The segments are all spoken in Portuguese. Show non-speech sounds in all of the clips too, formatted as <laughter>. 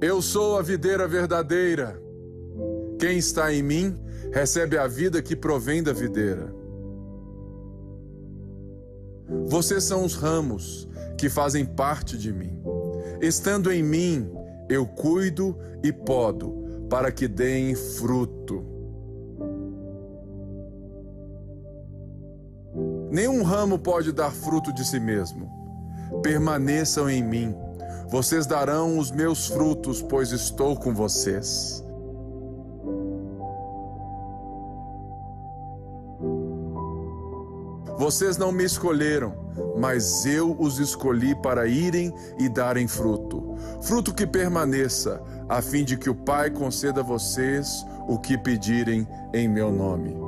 Eu sou a videira verdadeira. Quem está em mim recebe a vida que provém da videira. Vocês são os ramos que fazem parte de mim. Estando em mim, eu cuido e podo para que deem fruto. Nenhum ramo pode dar fruto de si mesmo. Permaneçam em mim. Vocês darão os meus frutos, pois estou com vocês. Vocês não me escolheram, mas eu os escolhi para irem e darem fruto. Fruto que permaneça, a fim de que o Pai conceda a vocês o que pedirem em meu nome.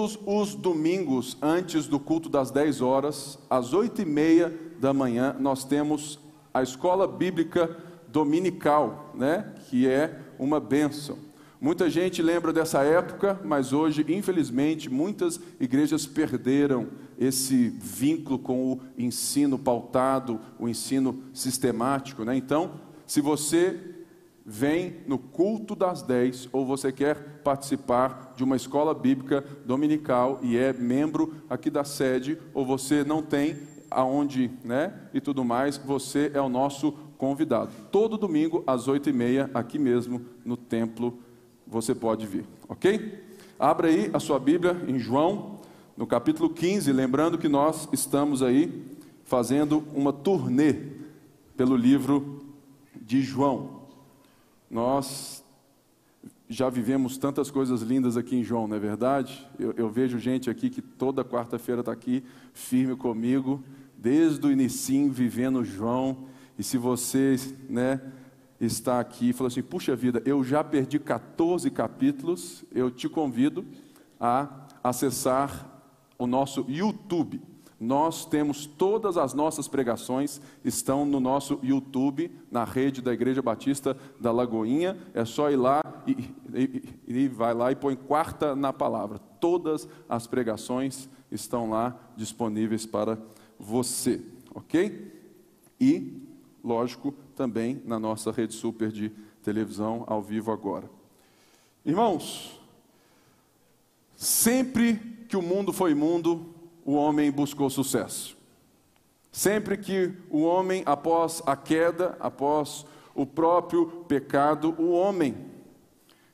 Todos os domingos, antes do culto das 10 horas, às 8 e meia da manhã, nós temos a escola bíblica dominical, né? que é uma bênção. Muita gente lembra dessa época, mas hoje, infelizmente, muitas igrejas perderam esse vínculo com o ensino pautado, o ensino sistemático. Né? Então, se você vem no culto das 10 ou você quer participar de uma escola bíblica dominical e é membro aqui da sede, ou você não tem aonde, né, e tudo mais, você é o nosso convidado. Todo domingo às oito e meia, aqui mesmo no templo, você pode vir, ok? Abra aí a sua Bíblia em João, no capítulo 15, lembrando que nós estamos aí fazendo uma turnê pelo livro de João. Nós já vivemos tantas coisas lindas aqui em João, não é verdade? Eu, eu vejo gente aqui que toda quarta-feira está aqui firme comigo, desde o início vivendo João. E se você né, está aqui e falou assim, puxa vida, eu já perdi 14 capítulos, eu te convido a acessar o nosso YouTube. Nós temos todas as nossas pregações, estão no nosso YouTube, na rede da Igreja Batista da Lagoinha. É só ir lá e, e, e vai lá e põe quarta na palavra. Todas as pregações estão lá disponíveis para você, ok? E, lógico, também na nossa rede super de televisão ao vivo agora. Irmãos, sempre que o mundo foi mundo, o homem buscou sucesso. Sempre que o homem, após a queda, após o próprio pecado, o homem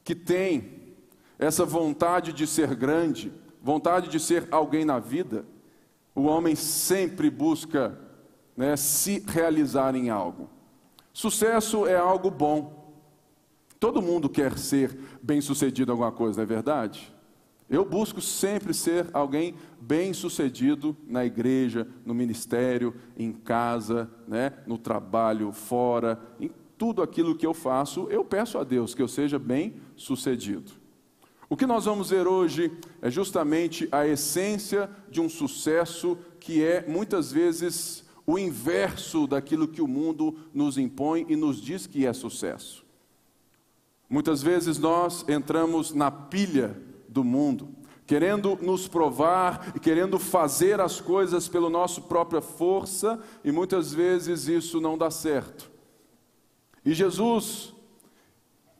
que tem essa vontade de ser grande, vontade de ser alguém na vida, o homem sempre busca né, se realizar em algo. Sucesso é algo bom. Todo mundo quer ser bem sucedido em alguma coisa, não é verdade? Eu busco sempre ser alguém bem-sucedido na igreja, no ministério, em casa, né, no trabalho, fora, em tudo aquilo que eu faço, eu peço a Deus que eu seja bem-sucedido. O que nós vamos ver hoje é justamente a essência de um sucesso que é muitas vezes o inverso daquilo que o mundo nos impõe e nos diz que é sucesso. Muitas vezes nós entramos na pilha do mundo, querendo nos provar e querendo fazer as coisas pela nossa própria força, e muitas vezes isso não dá certo. E Jesus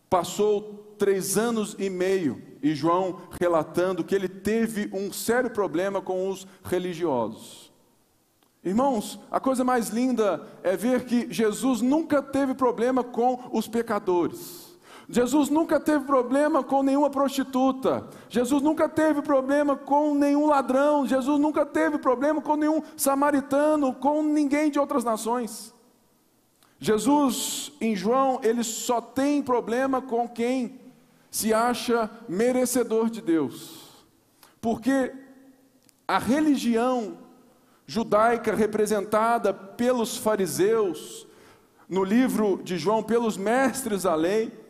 passou três anos e meio, e João relatando que ele teve um sério problema com os religiosos. Irmãos, a coisa mais linda é ver que Jesus nunca teve problema com os pecadores. Jesus nunca teve problema com nenhuma prostituta. Jesus nunca teve problema com nenhum ladrão. Jesus nunca teve problema com nenhum samaritano, com ninguém de outras nações. Jesus, em João, ele só tem problema com quem se acha merecedor de Deus. Porque a religião judaica representada pelos fariseus, no livro de João, pelos mestres da lei,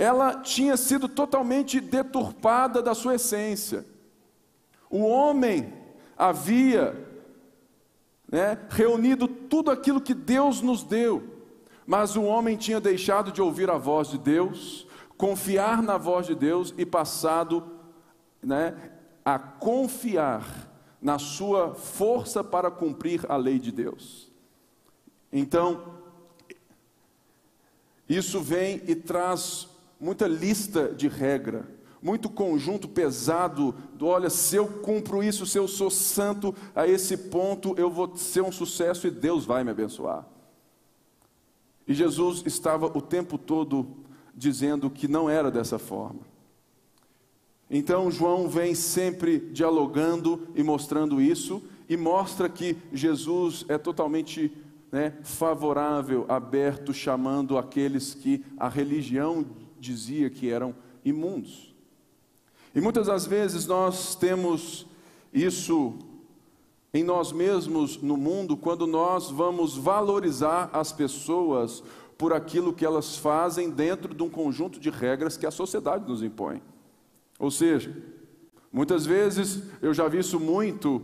ela tinha sido totalmente deturpada da sua essência. O homem havia né, reunido tudo aquilo que Deus nos deu, mas o homem tinha deixado de ouvir a voz de Deus, confiar na voz de Deus e passado né, a confiar na sua força para cumprir a lei de Deus. Então, isso vem e traz muita lista de regra, muito conjunto pesado do olha, se eu cumpro isso, se eu sou santo a esse ponto, eu vou ser um sucesso e Deus vai me abençoar. E Jesus estava o tempo todo dizendo que não era dessa forma. Então João vem sempre dialogando e mostrando isso, e mostra que Jesus é totalmente né, favorável, aberto, chamando aqueles que a religião dizia que eram imundos. E muitas das vezes nós temos isso em nós mesmos no mundo quando nós vamos valorizar as pessoas por aquilo que elas fazem dentro de um conjunto de regras que a sociedade nos impõe. Ou seja, muitas vezes eu já vi isso muito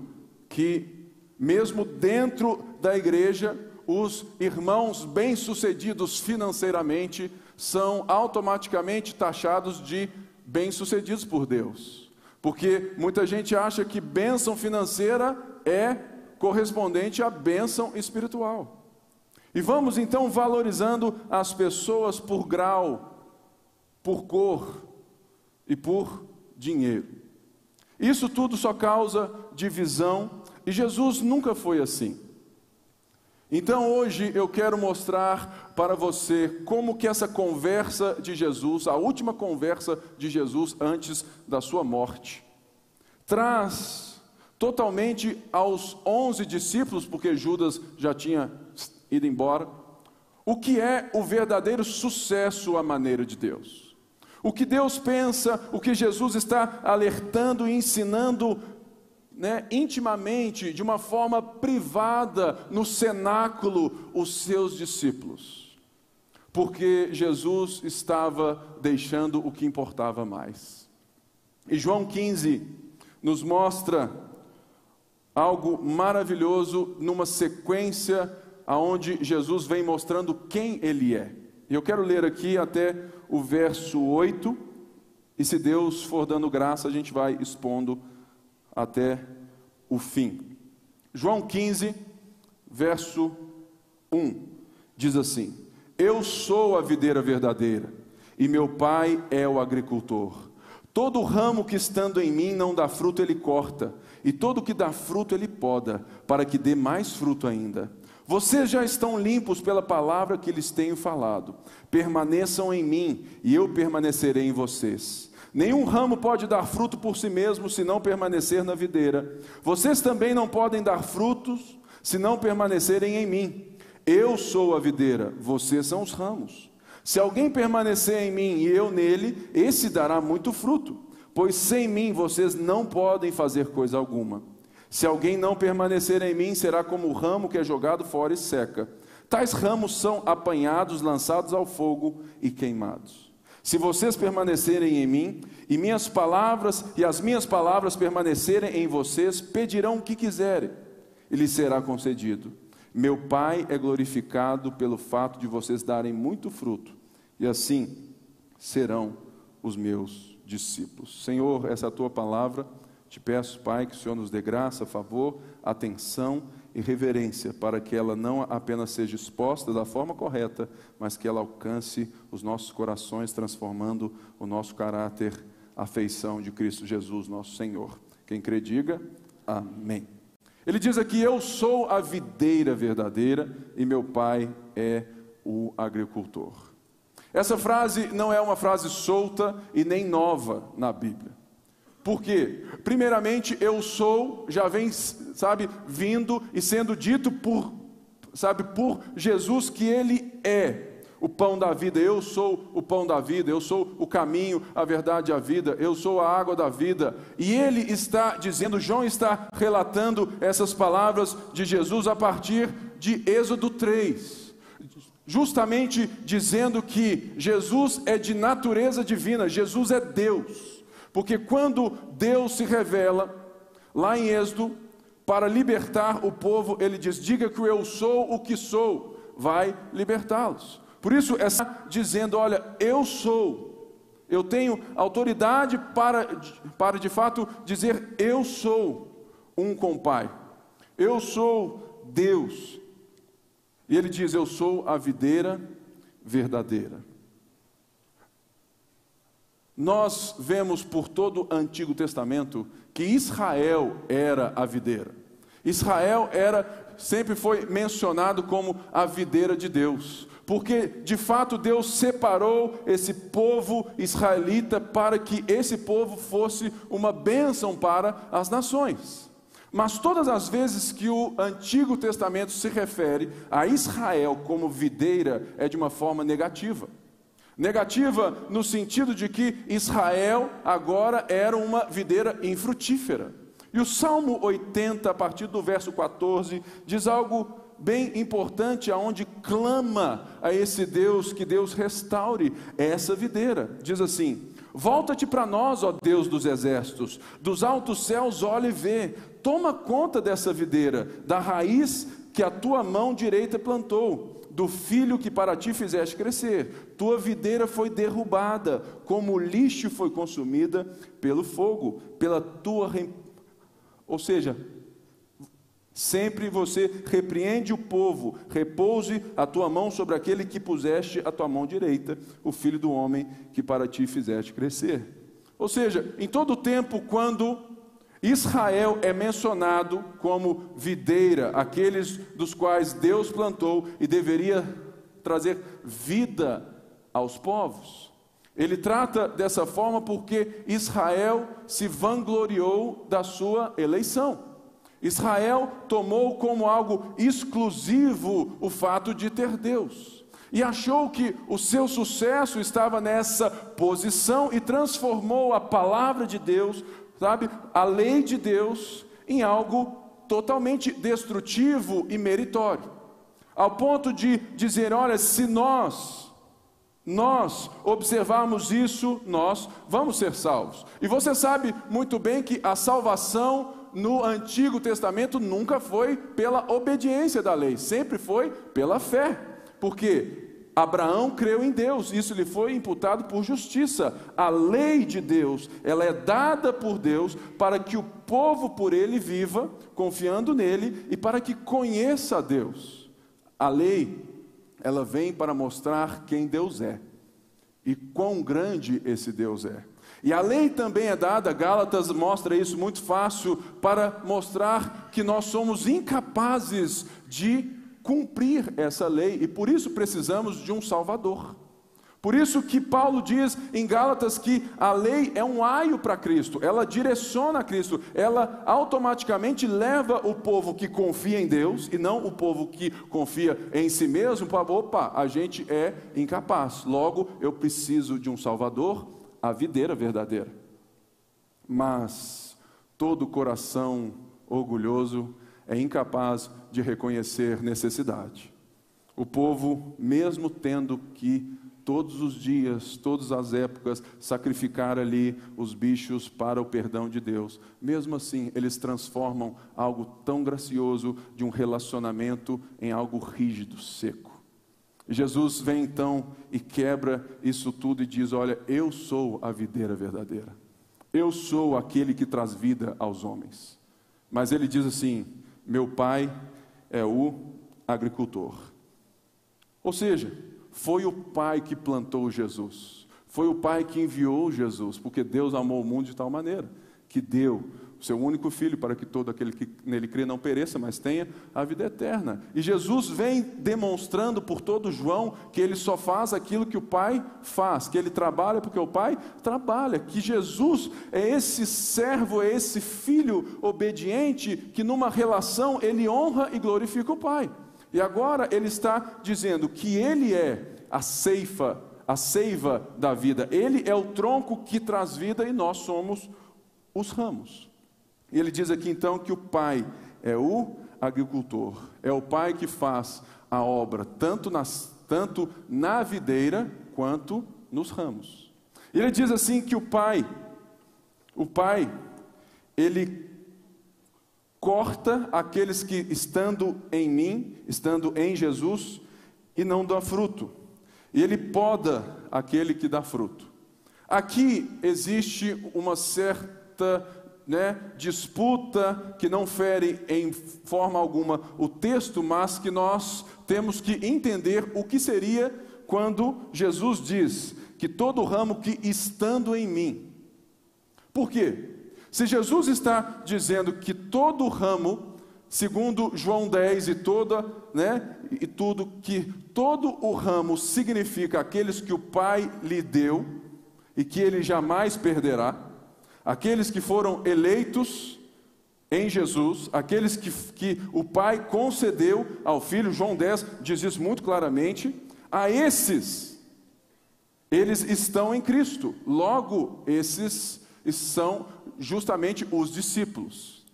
que mesmo dentro da igreja os irmãos bem-sucedidos financeiramente são automaticamente taxados de bem-sucedidos por Deus. Porque muita gente acha que bênção financeira é correspondente à bênção espiritual. E vamos então valorizando as pessoas por grau, por cor e por dinheiro. Isso tudo só causa divisão e Jesus nunca foi assim. Então hoje eu quero mostrar para você como que essa conversa de Jesus, a última conversa de Jesus antes da sua morte, traz totalmente aos onze discípulos, porque Judas já tinha ido embora, o que é o verdadeiro sucesso à maneira de Deus. O que Deus pensa, o que Jesus está alertando e ensinando né, intimamente, de uma forma privada, no cenáculo, os seus discípulos. Porque Jesus estava deixando o que importava mais. E João 15 nos mostra algo maravilhoso numa sequência aonde Jesus vem mostrando quem ele é. E eu quero ler aqui até o verso 8, e se Deus for dando graça, a gente vai expondo até o fim. João 15, verso 1, diz assim: Eu sou a videira verdadeira, e meu pai é o agricultor. Todo ramo que estando em mim não dá fruto, ele corta, e todo que dá fruto, ele poda, para que dê mais fruto ainda. Vocês já estão limpos pela palavra que lhes tenho falado. Permaneçam em mim, e eu permanecerei em vocês. Nenhum ramo pode dar fruto por si mesmo se não permanecer na videira. Vocês também não podem dar frutos se não permanecerem em mim. Eu sou a videira, vocês são os ramos. Se alguém permanecer em mim e eu nele, esse dará muito fruto, pois sem mim vocês não podem fazer coisa alguma. Se alguém não permanecer em mim, será como o ramo que é jogado fora e seca. Tais ramos são apanhados, lançados ao fogo e queimados. Se vocês permanecerem em mim, e minhas palavras e as minhas palavras permanecerem em vocês, pedirão o que quiserem, e lhes será concedido. Meu Pai é glorificado pelo fato de vocês darem muito fruto, e assim serão os meus discípulos. Senhor, essa é a tua palavra. Te peço, Pai, que o Senhor nos dê graça, favor, atenção e reverência, para que ela não apenas seja exposta da forma correta, mas que ela alcance os nossos corações, transformando o nosso caráter, a feição de Cristo Jesus, nosso Senhor. Quem crê, diga amém. Ele diz aqui: Eu sou a videira verdadeira e meu pai é o agricultor. Essa frase não é uma frase solta e nem nova na Bíblia. Por quê? Primeiramente, eu sou, já vem, sabe, vindo e sendo dito por, sabe, por Jesus que ele é o pão da vida. Eu sou o pão da vida, eu sou o caminho, a verdade e a vida, eu sou a água da vida. E ele está dizendo, João está relatando essas palavras de Jesus a partir de Êxodo 3 justamente dizendo que Jesus é de natureza divina, Jesus é Deus. Porque quando Deus se revela, lá em Êxodo, para libertar o povo, ele diz: Diga que eu sou o que sou, vai libertá-los. Por isso, está dizendo: Olha, eu sou Eu tenho autoridade para, para de fato dizer: Eu sou um com Pai. Eu sou Deus. E ele diz: Eu sou a videira verdadeira. Nós vemos por todo o Antigo Testamento que Israel era a videira. Israel era sempre foi mencionado como a videira de Deus, porque de fato Deus separou esse povo israelita para que esse povo fosse uma bênção para as nações. Mas todas as vezes que o Antigo Testamento se refere a Israel como videira, é de uma forma negativa. Negativa no sentido de que Israel agora era uma videira infrutífera. E o Salmo 80, a partir do verso 14, diz algo bem importante, aonde clama a esse Deus que Deus restaure essa videira. Diz assim: Volta-te para nós, ó Deus dos exércitos, dos altos céus, olha e vê, toma conta dessa videira, da raiz que a tua mão direita plantou do filho que para ti fizeste crescer. Tua videira foi derrubada, como lixo foi consumida pelo fogo, pela tua. Ou seja, sempre você repreende o povo, repouse a tua mão sobre aquele que puseste a tua mão direita, o filho do homem que para ti fizeste crescer. Ou seja, em todo tempo, quando Israel é mencionado como videira, aqueles dos quais Deus plantou e deveria trazer vida aos povos. Ele trata dessa forma porque Israel se vangloriou da sua eleição. Israel tomou como algo exclusivo o fato de ter Deus. E achou que o seu sucesso estava nessa posição e transformou a palavra de Deus sabe, a lei de Deus em algo totalmente destrutivo e meritório. Ao ponto de dizer, olha, se nós nós observarmos isso, nós vamos ser salvos. E você sabe muito bem que a salvação no Antigo Testamento nunca foi pela obediência da lei, sempre foi pela fé. Porque Abraão creu em Deus, isso lhe foi imputado por justiça. A lei de Deus, ela é dada por Deus para que o povo por ele viva, confiando nele e para que conheça a Deus. A lei, ela vem para mostrar quem Deus é e quão grande esse Deus é. E a lei também é dada, Gálatas mostra isso muito fácil, para mostrar que nós somos incapazes de cumprir essa lei e por isso precisamos de um Salvador. Por isso que Paulo diz em Gálatas que a lei é um aio para Cristo, ela direciona a Cristo, ela automaticamente leva o povo que confia em Deus e não o povo que confia em si mesmo para, opa, a gente é incapaz, logo eu preciso de um Salvador, a videira verdadeira. Mas todo coração orgulhoso é incapaz de reconhecer necessidade. O povo, mesmo tendo que todos os dias, todas as épocas, sacrificar ali os bichos para o perdão de Deus. Mesmo assim, eles transformam algo tão gracioso de um relacionamento em algo rígido, seco. Jesus vem então e quebra isso tudo e diz: Olha, eu sou a videira verdadeira, eu sou aquele que traz vida aos homens. Mas ele diz assim: meu pai é o agricultor. Ou seja, foi o pai que plantou Jesus, foi o pai que enviou Jesus, porque Deus amou o mundo de tal maneira que deu seu único filho, para que todo aquele que nele crê não pereça, mas tenha a vida eterna. E Jesus vem demonstrando por todo João que ele só faz aquilo que o Pai faz, que ele trabalha porque o Pai trabalha, que Jesus é esse servo, é esse filho obediente que numa relação ele honra e glorifica o Pai. E agora ele está dizendo que ele é a ceifa, a seiva da vida. Ele é o tronco que traz vida e nós somos os ramos. E ele diz aqui então que o pai é o agricultor, é o pai que faz a obra tanto, nas, tanto na videira quanto nos ramos. E ele diz assim que o pai, o pai, ele corta aqueles que estando em mim, estando em Jesus, e não dá fruto. E ele poda aquele que dá fruto. Aqui existe uma certa né, disputa que não fere em forma alguma o texto, mas que nós temos que entender o que seria quando Jesus diz que todo ramo que estando em mim. Por quê? Se Jesus está dizendo que todo ramo, segundo João 10 e toda, né, e tudo que todo o ramo significa aqueles que o Pai lhe deu e que ele jamais perderá, aqueles que foram eleitos em Jesus, aqueles que, que o Pai concedeu ao Filho, João 10 diz isso muito claramente, a esses, eles estão em Cristo, logo, esses são justamente os discípulos.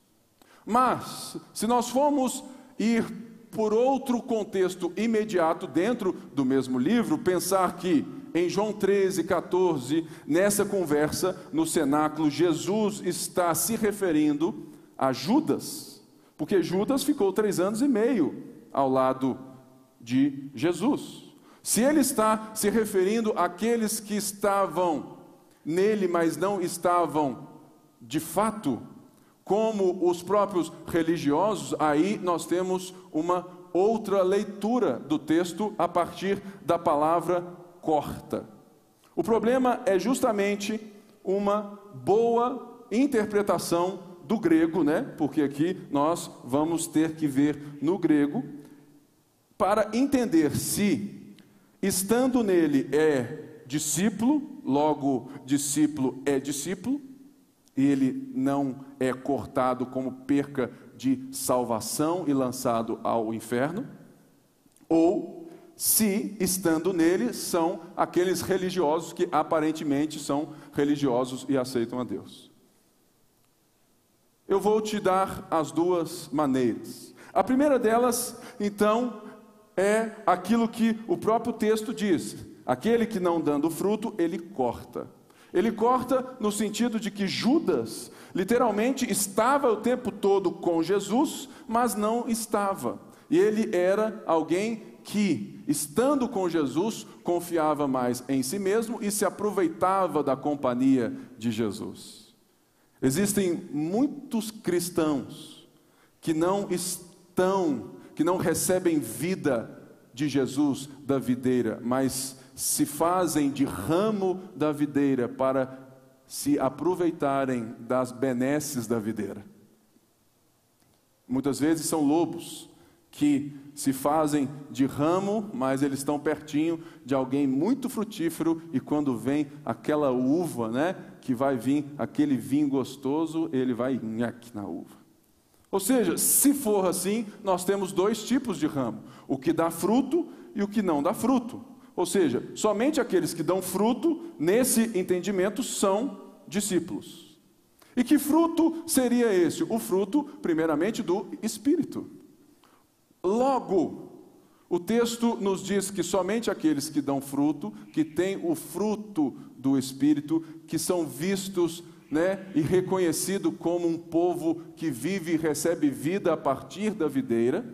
Mas, se nós formos ir por outro contexto imediato dentro do mesmo livro, pensar que em João 13, 14, nessa conversa no cenáculo, Jesus está se referindo a Judas, porque Judas ficou três anos e meio ao lado de Jesus. Se ele está se referindo àqueles que estavam nele, mas não estavam de fato como os próprios religiosos, aí nós temos uma outra leitura do texto a partir da palavra corta. O problema é justamente uma boa interpretação do grego, né? Porque aqui nós vamos ter que ver no grego para entender se estando nele é discípulo, logo discípulo é discípulo, e ele não é cortado como perca de salvação e lançado ao inferno, ou se, estando nele, são aqueles religiosos que aparentemente são religiosos e aceitam a Deus. Eu vou te dar as duas maneiras. A primeira delas, então, é aquilo que o próprio texto diz: aquele que não dando fruto, ele corta. Ele corta no sentido de que Judas, literalmente, estava o tempo todo com Jesus, mas não estava. E ele era alguém que, estando com Jesus, confiava mais em si mesmo e se aproveitava da companhia de Jesus. Existem muitos cristãos que não estão, que não recebem vida de Jesus da videira, mas se fazem de ramo da videira para se aproveitarem das benesses da videira. Muitas vezes são lobos que se fazem de ramo, mas eles estão pertinho de alguém muito frutífero e quando vem aquela uva, né, que vai vir aquele vinho gostoso, ele vai nhaque na uva. Ou seja, se for assim, nós temos dois tipos de ramo: o que dá fruto e o que não dá fruto. Ou seja, somente aqueles que dão fruto, nesse entendimento, são discípulos. E que fruto seria esse? O fruto, primeiramente, do Espírito. Logo, o texto nos diz que somente aqueles que dão fruto, que têm o fruto do Espírito, que são vistos né, e reconhecido como um povo que vive e recebe vida a partir da videira,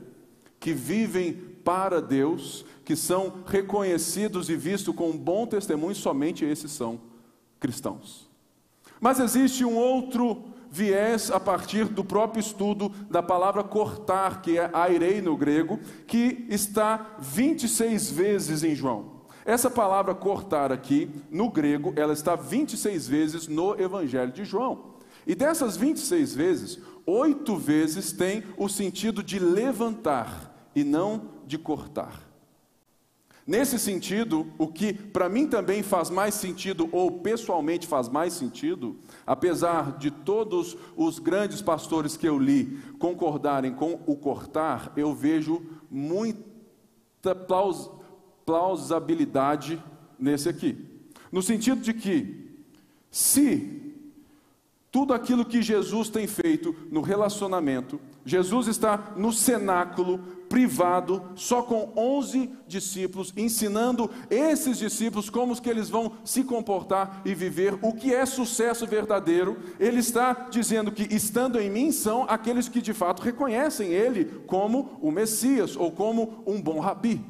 que vivem para Deus, que são reconhecidos e vistos com um bom testemunho, somente esses são cristãos. Mas existe um outro viés a partir do próprio estudo da palavra cortar, que é airei no grego, que está 26 vezes em João. Essa palavra cortar aqui, no grego, ela está 26 vezes no Evangelho de João. E dessas 26 vezes, oito vezes tem o sentido de levantar e não de cortar. Nesse sentido, o que para mim também faz mais sentido, ou pessoalmente faz mais sentido, apesar de todos os grandes pastores que eu li concordarem com o cortar, eu vejo muita plaus, plausibilidade nesse aqui. No sentido de que, se tudo aquilo que Jesus tem feito no relacionamento, Jesus está no cenáculo privado, só com 11 discípulos, ensinando esses discípulos como que eles vão se comportar e viver o que é sucesso verdadeiro. Ele está dizendo que estando em mim são aqueles que de fato reconhecem ele como o Messias ou como um bom rabi.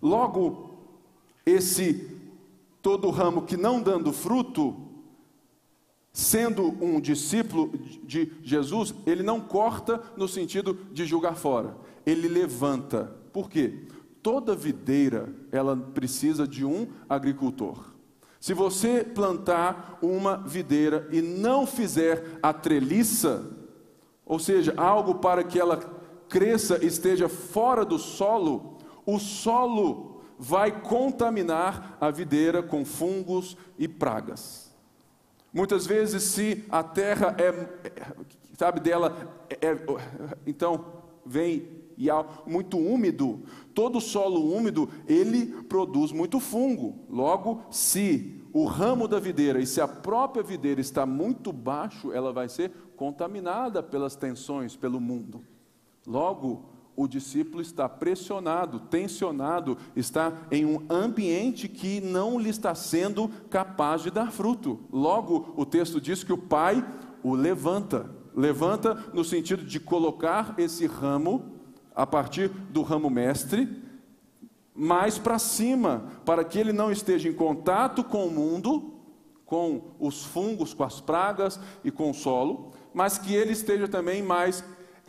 Logo, esse todo ramo que não dando fruto, sendo um discípulo de Jesus, ele não corta no sentido de julgar fora, ele levanta. Por quê? Toda videira, ela precisa de um agricultor. Se você plantar uma videira e não fizer a treliça, ou seja, algo para que ela cresça e esteja fora do solo, o solo vai contaminar a videira com fungos e pragas. Muitas vezes, se a terra é, sabe dela, é, é, então vem e há muito úmido, todo solo úmido, ele produz muito fungo. Logo, se o ramo da videira e se a própria videira está muito baixo, ela vai ser contaminada pelas tensões, pelo mundo. Logo, o discípulo está pressionado, tensionado, está em um ambiente que não lhe está sendo capaz de dar fruto. Logo, o texto diz que o pai o levanta. Levanta no sentido de colocar esse ramo a partir do ramo mestre, mais para cima, para que ele não esteja em contato com o mundo, com os fungos, com as pragas e com o solo, mas que ele esteja também mais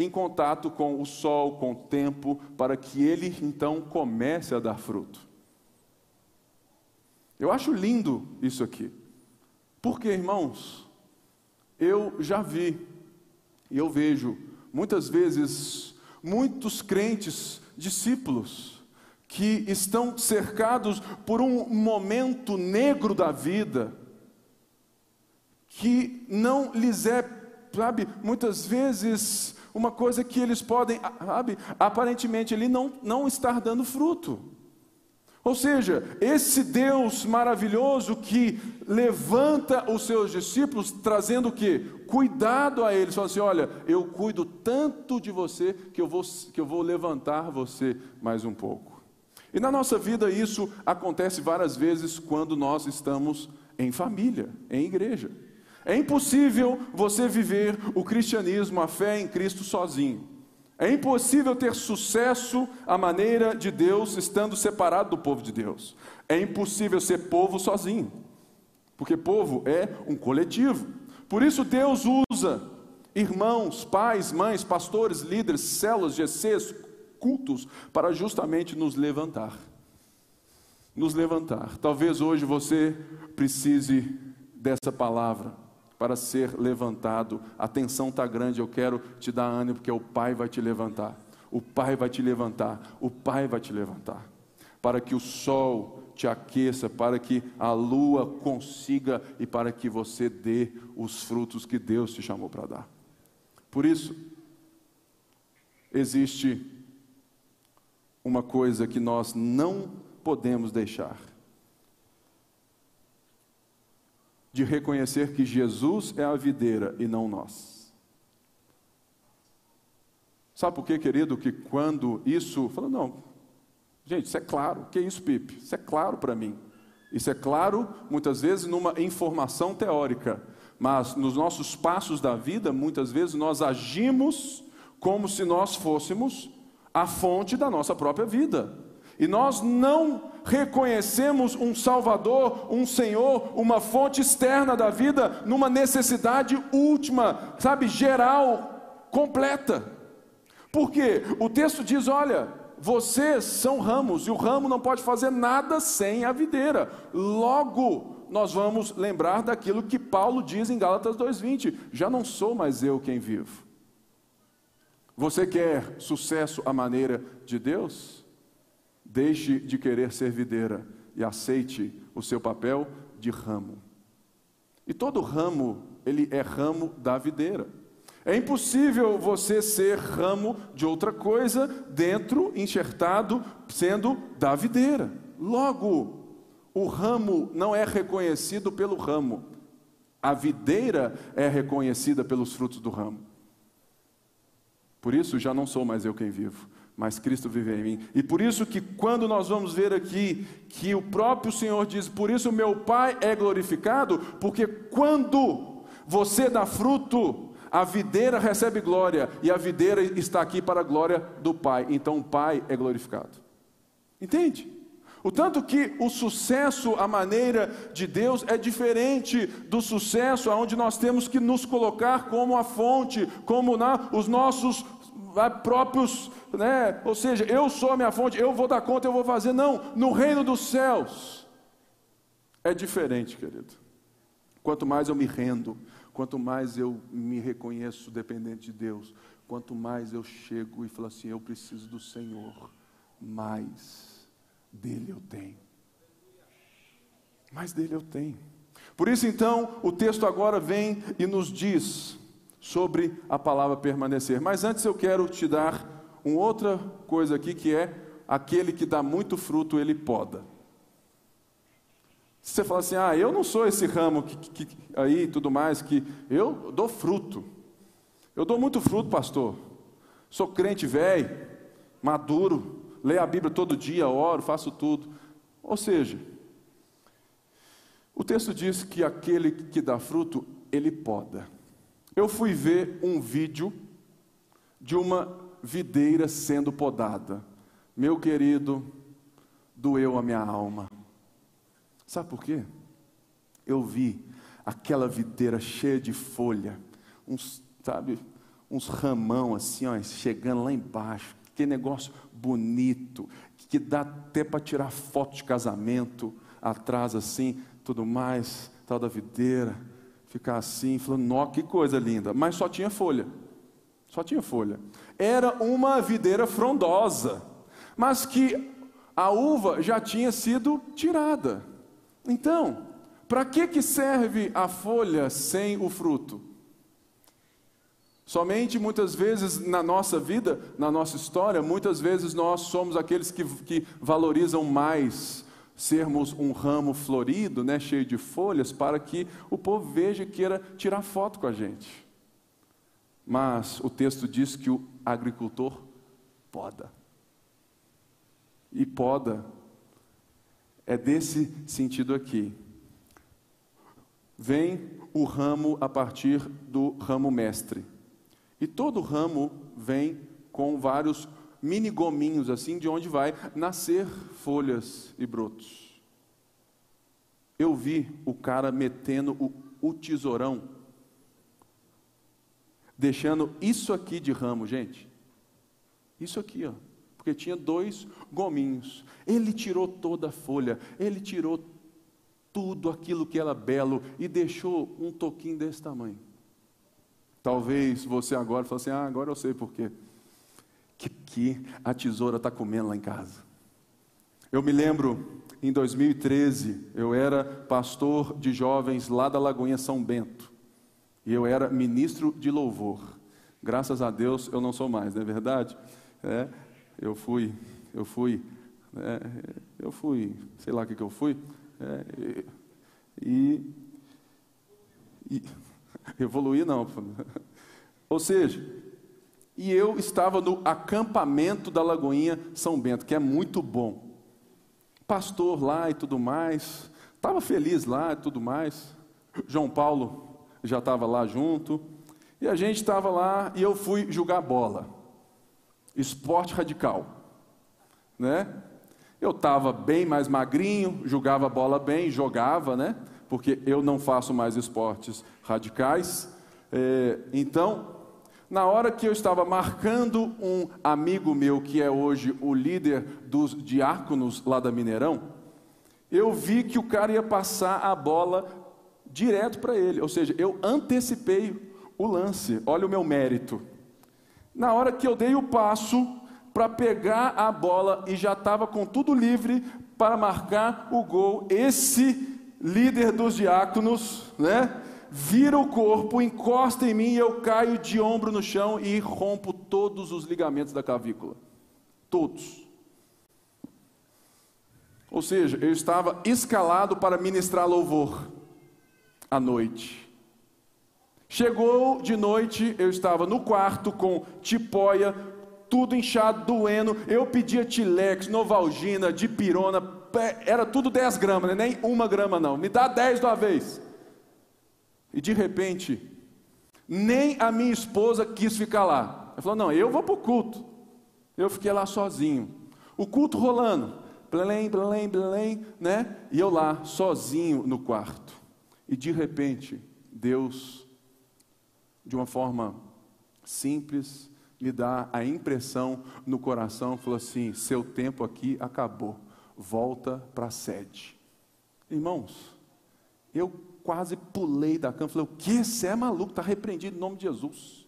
em contato com o sol, com o tempo, para que ele então comece a dar fruto. Eu acho lindo isso aqui. Porque, irmãos, eu já vi e eu vejo muitas vezes muitos crentes, discípulos, que estão cercados por um momento negro da vida, que não lhes é, sabe, muitas vezes uma coisa que eles podem, sabe, aparentemente ele não, não estar dando fruto. Ou seja, esse Deus maravilhoso que levanta os seus discípulos, trazendo o que? Cuidado a eles, falando assim: olha, eu cuido tanto de você que eu, vou, que eu vou levantar você mais um pouco. E na nossa vida isso acontece várias vezes quando nós estamos em família, em igreja. É impossível você viver o cristianismo, a fé em Cristo sozinho. É impossível ter sucesso à maneira de Deus estando separado do povo de Deus. É impossível ser povo sozinho, porque povo é um coletivo. Por isso Deus usa irmãos, pais, mães, pastores, líderes, células, GCs, cultos, para justamente nos levantar. Nos levantar. Talvez hoje você precise dessa palavra para ser levantado. A tensão está grande, eu quero te dar ânimo, porque o Pai vai te levantar. O Pai vai te levantar. O Pai vai te levantar. Para que o sol te aqueça, para que a lua consiga e para que você dê os frutos que Deus te chamou para dar. Por isso, existe uma coisa que nós não podemos deixar de reconhecer que Jesus é a videira e não nós. Sabe por quê, querido? Que quando isso. Fala, não, gente, isso é claro. O que é isso, Pipe? Isso é claro para mim. Isso é claro, muitas vezes, numa informação teórica. Mas nos nossos passos da vida, muitas vezes nós agimos como se nós fôssemos a fonte da nossa própria vida. E nós não reconhecemos um Salvador, um Senhor, uma fonte externa da vida, numa necessidade última, sabe, geral, completa. Porque o texto diz: olha, vocês são ramos, e o ramo não pode fazer nada sem a videira. Logo, nós vamos lembrar daquilo que Paulo diz em Gálatas 2,20: já não sou mais eu quem vivo. Você quer sucesso à maneira de Deus? Deixe de querer ser videira e aceite o seu papel de ramo. E todo ramo, ele é ramo da videira. É impossível você ser ramo de outra coisa dentro, enxertado, sendo da videira. Logo, o ramo não é reconhecido pelo ramo, a videira é reconhecida pelos frutos do ramo. Por isso, já não sou mais eu quem vivo, mas Cristo vive em mim. E por isso que quando nós vamos ver aqui que o próprio Senhor diz: "Por isso meu Pai é glorificado", porque quando você dá fruto, a videira recebe glória e a videira está aqui para a glória do Pai. Então o Pai é glorificado. Entende? O tanto que o sucesso, a maneira de Deus, é diferente do sucesso onde nós temos que nos colocar como a fonte, como na, os nossos próprios, né? ou seja, eu sou a minha fonte, eu vou dar conta, eu vou fazer. Não, no reino dos céus é diferente, querido. Quanto mais eu me rendo, quanto mais eu me reconheço dependente de Deus, quanto mais eu chego e falo assim: eu preciso do Senhor, mais dele eu tenho. Mas dele eu tenho. Por isso, então, o texto agora vem e nos diz sobre a palavra permanecer. Mas antes eu quero te dar uma outra coisa aqui que é aquele que dá muito fruto, ele poda. Se você fala assim, ah, eu não sou esse ramo que, que, aí tudo mais, que eu dou fruto. Eu dou muito fruto, pastor. Sou crente velho, maduro, leio a Bíblia todo dia, oro, faço tudo. Ou seja, o texto diz que aquele que dá fruto, ele poda. Eu fui ver um vídeo de uma videira sendo podada. Meu querido, doeu a minha alma. Sabe por quê? Eu vi aquela videira cheia de folha, uns, sabe, uns ramão assim, ó, chegando lá embaixo, que negócio bonito, que dá até para tirar foto de casamento atrás assim, tudo mais, tal da videira, ficar assim, falando, nó, que coisa linda, mas só tinha folha. Só tinha folha. Era uma videira frondosa, mas que a uva já tinha sido tirada. Então, para que, que serve a folha sem o fruto? Somente muitas vezes na nossa vida, na nossa história, muitas vezes nós somos aqueles que, que valorizam mais sermos um ramo florido, né, cheio de folhas, para que o povo veja e queira tirar foto com a gente. Mas o texto diz que o agricultor poda. E poda é desse sentido aqui. Vem o ramo a partir do ramo mestre. E todo ramo vem com vários mini gominhos assim, de onde vai nascer folhas e brotos. Eu vi o cara metendo o, o tesourão, deixando isso aqui de ramo, gente. Isso aqui, ó. Porque tinha dois gominhos. Ele tirou toda a folha, ele tirou tudo aquilo que era belo e deixou um toquinho desse tamanho. Talvez você agora fale assim: ah, agora eu sei por quê. Que, a tesoura está comendo lá em casa. Eu me lembro, em 2013, eu era pastor de jovens lá da Lagoinha São Bento. E eu era ministro de louvor. Graças a Deus eu não sou mais, não é verdade? É, eu fui, eu fui, é, eu fui, sei lá o que, que eu fui. É, e, e <laughs> Evoluir não. Ou seja, e eu estava no acampamento da Lagoinha São Bento, que é muito bom. Pastor lá e tudo mais, estava feliz lá e tudo mais. João Paulo já estava lá junto. E a gente estava lá e eu fui jogar bola. Esporte radical. Né? Eu estava bem mais magrinho, jogava bola bem, jogava, né? porque eu não faço mais esportes radicais. É, então, na hora que eu estava marcando um amigo meu, que é hoje o líder dos diáconos lá da Mineirão, eu vi que o cara ia passar a bola direto para ele, ou seja, eu antecipei o lance, olha o meu mérito. Na hora que eu dei o passo para pegar a bola e já estava com tudo livre para marcar o gol, esse líder dos diáconos, né? Vira o corpo, encosta em mim e eu caio de ombro no chão e rompo todos os ligamentos da clavícula. Todos. Ou seja, eu estava escalado para ministrar louvor à noite. Chegou de noite, eu estava no quarto com tipóia, tudo inchado, doendo. Eu pedia tilex, novalgina, dipirona, era tudo 10 gramas, né? nem uma grama não. Me dá 10 de uma vez. E de repente, nem a minha esposa quis ficar lá. Ela falou: Não, eu vou para o culto. Eu fiquei lá sozinho. O culto rolando. Belém, Belém, Belém, né? E eu lá, sozinho no quarto. E de repente, Deus, de uma forma simples, me dá a impressão no coração, falou assim: seu tempo aqui acabou, volta para a sede. Irmãos, eu quase pulei da cama, falei: o que? Você é maluco, está repreendido em nome de Jesus.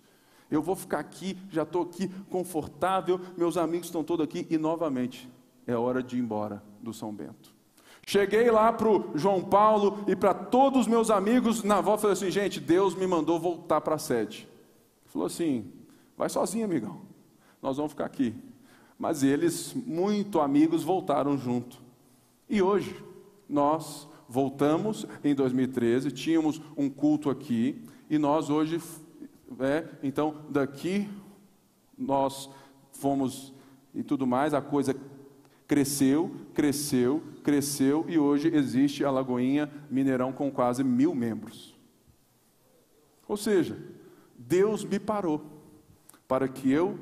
Eu vou ficar aqui, já estou aqui confortável, meus amigos estão todos aqui, e novamente é hora de ir embora do São Bento. Cheguei lá para o João Paulo e para todos os meus amigos, na volta falei assim, gente, Deus me mandou voltar para a sede. Falou assim, vai sozinho, amigão, nós vamos ficar aqui. Mas eles, muito amigos, voltaram junto. E hoje, nós voltamos em 2013, tínhamos um culto aqui, e nós hoje, é, então, daqui, nós fomos e tudo mais, a coisa Cresceu, cresceu, cresceu e hoje existe a Lagoinha Mineirão com quase mil membros. Ou seja, Deus me parou para que eu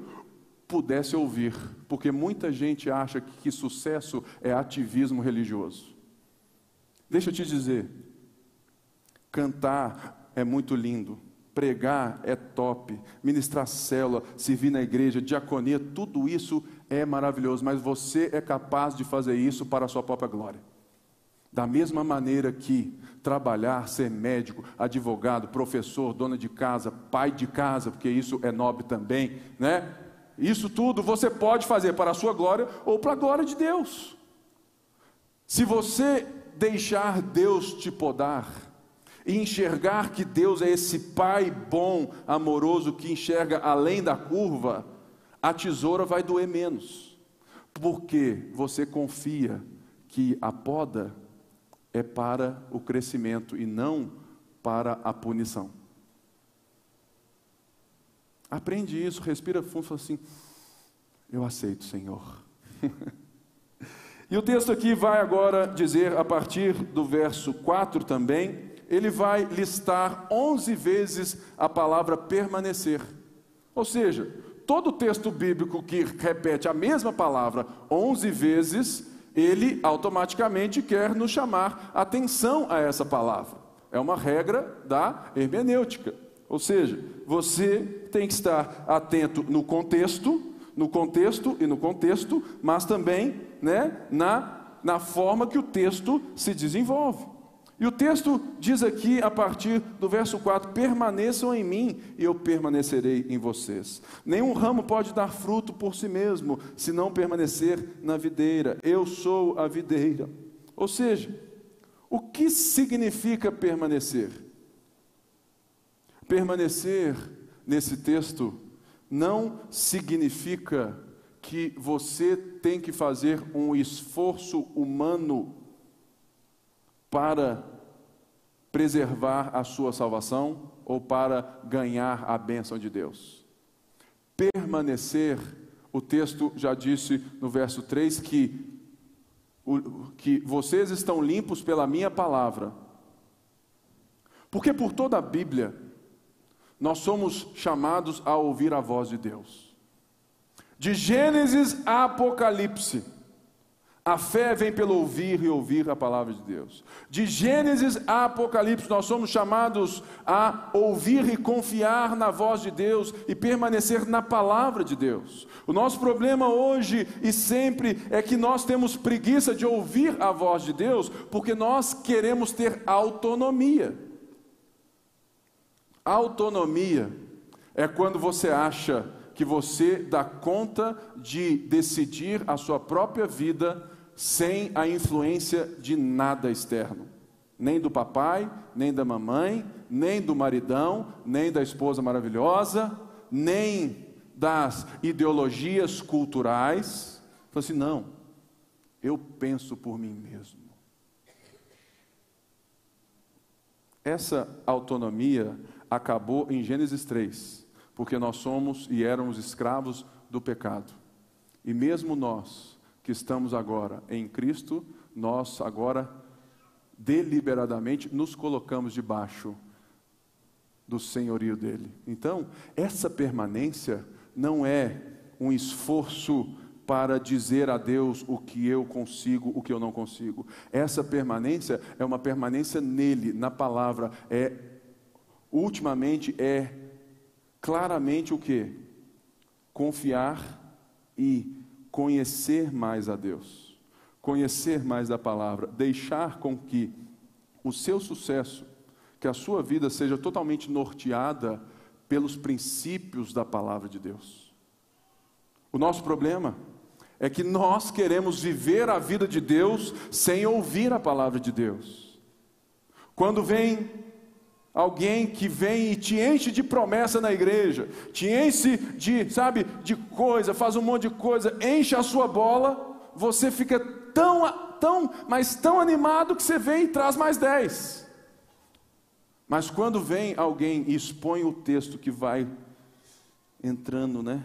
pudesse ouvir, porque muita gente acha que, que sucesso é ativismo religioso. Deixa eu te dizer, cantar é muito lindo, pregar é top, ministrar célula, servir na igreja, diaconia, tudo isso é maravilhoso, mas você é capaz de fazer isso para a sua própria glória. Da mesma maneira que trabalhar, ser médico, advogado, professor, dona de casa, pai de casa, porque isso é nobre também, né? Isso tudo você pode fazer para a sua glória ou para a glória de Deus. Se você deixar Deus te podar e enxergar que Deus é esse pai bom, amoroso que enxerga além da curva, a tesoura vai doer menos, porque você confia que a poda é para o crescimento e não para a punição. Aprende isso, respira fundo fala assim: Eu aceito, Senhor. <laughs> e o texto aqui vai agora dizer, a partir do verso 4 também, ele vai listar 11 vezes a palavra permanecer. Ou seja, todo texto bíblico que repete a mesma palavra 11 vezes, ele automaticamente quer nos chamar atenção a essa palavra. É uma regra da hermenêutica. Ou seja, você tem que estar atento no contexto, no contexto e no contexto, mas também né, na, na forma que o texto se desenvolve. E o texto diz aqui, a partir do verso 4: permaneçam em mim e eu permanecerei em vocês. Nenhum ramo pode dar fruto por si mesmo, se não permanecer na videira. Eu sou a videira. Ou seja, o que significa permanecer? Permanecer nesse texto não significa que você tem que fazer um esforço humano para preservar a sua salvação ou para ganhar a bênção de Deus. Permanecer, o texto já disse no verso 3 que, que vocês estão limpos pela minha palavra. Porque por toda a Bíblia, nós somos chamados a ouvir a voz de Deus. De Gênesis a Apocalipse, a fé vem pelo ouvir e ouvir a palavra de Deus. De Gênesis a Apocalipse, nós somos chamados a ouvir e confiar na voz de Deus e permanecer na palavra de Deus. O nosso problema hoje e sempre é que nós temos preguiça de ouvir a voz de Deus porque nós queremos ter autonomia. Autonomia é quando você acha que você dá conta de decidir a sua própria vida sem a influência de nada externo. Nem do papai, nem da mamãe, nem do maridão, nem da esposa maravilhosa, nem das ideologias culturais. Falei assim: não, eu penso por mim mesmo. Essa autonomia acabou em Gênesis 3, porque nós somos e éramos escravos do pecado. E mesmo nós, que estamos agora em Cristo, nós agora deliberadamente nos colocamos debaixo do senhorio dele. Então, essa permanência não é um esforço para dizer a Deus o que eu consigo, o que eu não consigo. Essa permanência é uma permanência nele, na palavra, é ultimamente é claramente o que? Confiar e conhecer mais a Deus, conhecer mais da palavra, deixar com que o seu sucesso, que a sua vida seja totalmente norteada pelos princípios da palavra de Deus. O nosso problema é que nós queremos viver a vida de Deus sem ouvir a palavra de Deus. Quando vem alguém que vem e te enche de promessa na igreja, te enche de, sabe, de coisa, faz um monte de coisa, enche a sua bola, você fica tão, tão, mas tão animado que você vem e traz mais dez. Mas quando vem alguém e expõe o texto que vai entrando, né?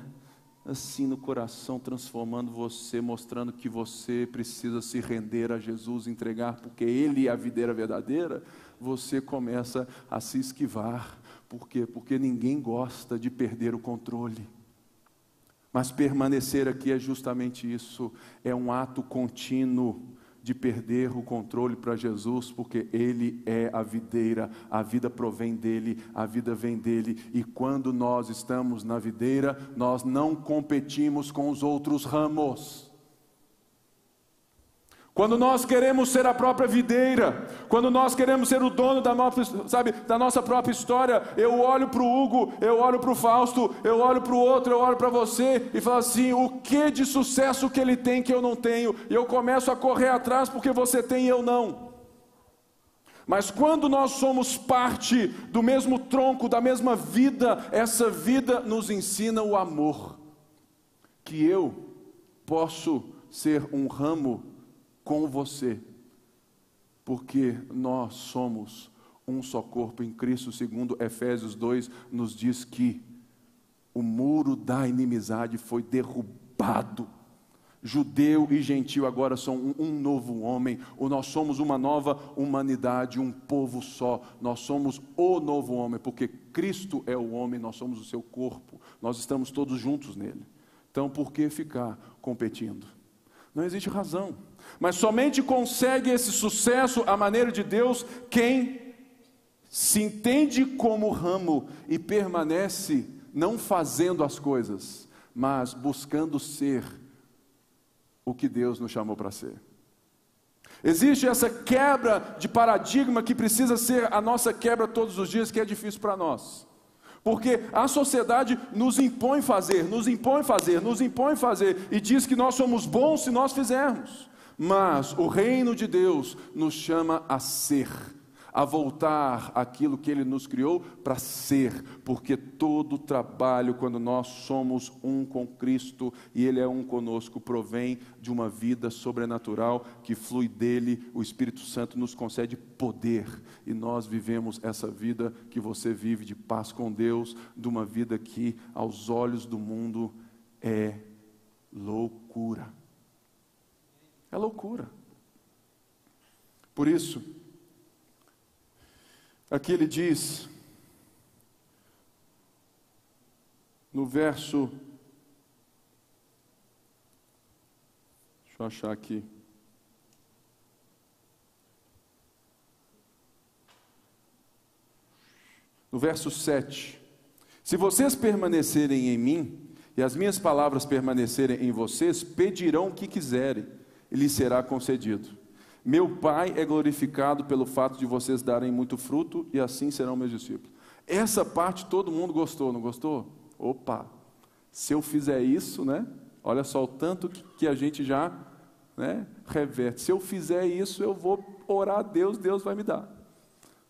assim no coração, transformando você, mostrando que você precisa se render a Jesus, entregar, porque Ele é a videira verdadeira, você começa a se esquivar. Por quê? Porque ninguém gosta de perder o controle. Mas permanecer aqui é justamente isso, é um ato contínuo de perder o controle para Jesus, porque Ele é a videira, a vida provém dEle, a vida vem dEle, e quando nós estamos na videira, nós não competimos com os outros ramos. Quando nós queremos ser a própria videira, quando nós queremos ser o dono da nossa, sabe, da nossa própria história, eu olho para o Hugo, eu olho para o Fausto, eu olho para o outro, eu olho para você e falo assim: o que de sucesso que ele tem que eu não tenho? E eu começo a correr atrás porque você tem e eu não. Mas quando nós somos parte do mesmo tronco, da mesma vida, essa vida nos ensina o amor. Que eu posso ser um ramo com você, porque nós somos um só corpo em Cristo, segundo Efésios 2, nos diz que o muro da inimizade foi derrubado. Judeu e gentil agora são um, um, novo homem, ou nós somos uma nova humanidade, um povo só. Nós somos o novo homem, porque Cristo é o homem, nós somos o seu corpo, nós estamos todos juntos nele. Então, por que ficar competindo? Não existe razão. Mas somente consegue esse sucesso à maneira de Deus quem se entende como ramo e permanece não fazendo as coisas, mas buscando ser o que Deus nos chamou para ser. Existe essa quebra de paradigma que precisa ser a nossa quebra todos os dias, que é difícil para nós. Porque a sociedade nos impõe fazer, nos impõe fazer, nos impõe fazer, e diz que nós somos bons se nós fizermos. Mas o reino de Deus nos chama a ser, a voltar aquilo que Ele nos criou para ser, porque todo trabalho, quando nós somos um com Cristo e Ele é um conosco, provém de uma vida sobrenatural que flui dele, o Espírito Santo nos concede poder e nós vivemos essa vida que você vive de paz com Deus, de uma vida que, aos olhos do mundo, é loucura. É loucura. Por isso, aqui ele diz, no verso. Deixa eu achar aqui. No verso 7. Se vocês permanecerem em mim, e as minhas palavras permanecerem em vocês, pedirão o que quiserem lhe será concedido. Meu Pai é glorificado pelo fato de vocês darem muito fruto e assim serão meus discípulos. Essa parte todo mundo gostou, não gostou? Opa, se eu fizer isso, né? Olha só o tanto que a gente já né, reverte. Se eu fizer isso, eu vou orar a Deus, Deus vai me dar.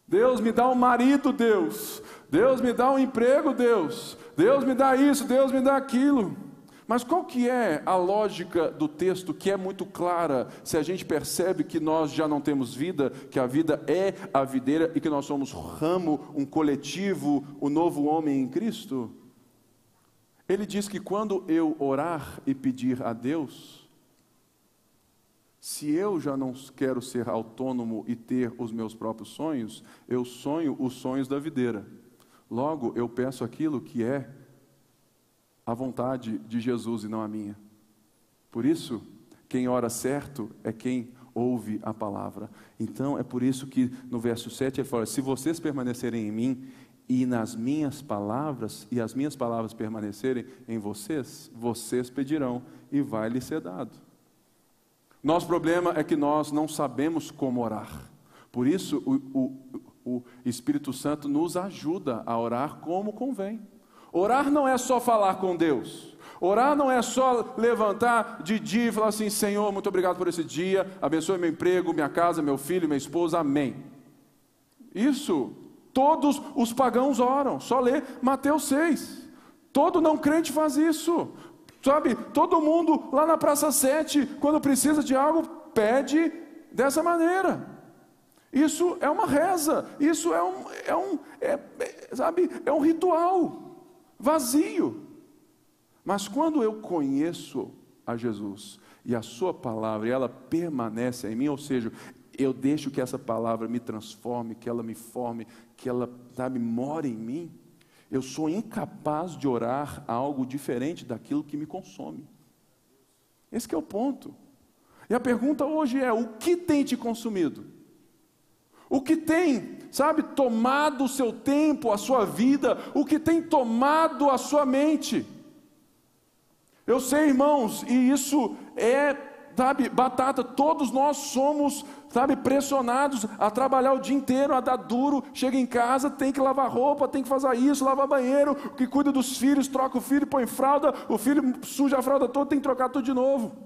Deus me dá um marido, Deus. Deus me dá um emprego, Deus. Deus me dá isso, Deus me dá aquilo. Mas qual que é a lógica do texto que é muito clara, se a gente percebe que nós já não temos vida, que a vida é a videira e que nós somos ramo, um coletivo, o novo homem em Cristo? Ele diz que quando eu orar e pedir a Deus, se eu já não quero ser autônomo e ter os meus próprios sonhos, eu sonho os sonhos da videira. Logo, eu peço aquilo que é a vontade de Jesus e não a minha. Por isso, quem ora certo é quem ouve a palavra. Então, é por isso que no verso 7 ele fala: Se vocês permanecerem em mim e nas minhas palavras, e as minhas palavras permanecerem em vocês, vocês pedirão e vai lhes ser dado. Nosso problema é que nós não sabemos como orar. Por isso, o, o, o Espírito Santo nos ajuda a orar como convém. Orar não é só falar com Deus. Orar não é só levantar de dia e falar assim: Senhor, muito obrigado por esse dia, abençoe meu emprego, minha casa, meu filho, minha esposa, amém. Isso, todos os pagãos oram, só lê Mateus 6. Todo não crente faz isso. Sabe, todo mundo lá na Praça 7, quando precisa de algo, pede dessa maneira. Isso é uma reza, isso é um, é um é, é, sabe, é um ritual vazio. Mas quando eu conheço a Jesus e a Sua palavra, e ela permanece em mim, ou seja, eu deixo que essa palavra me transforme, que ela me forme, que ela, sabe, more em mim, eu sou incapaz de orar algo diferente daquilo que me consome. Esse é o ponto. E a pergunta hoje é: o que tem te consumido? O que tem, sabe, tomado o seu tempo, a sua vida, o que tem tomado a sua mente? Eu sei, irmãos, e isso é, sabe, batata, todos nós somos, sabe, pressionados a trabalhar o dia inteiro, a dar duro, chega em casa, tem que lavar roupa, tem que fazer isso, lavar banheiro, que cuida dos filhos, troca o filho, põe fralda, o filho suja a fralda toda, tem que trocar tudo de novo.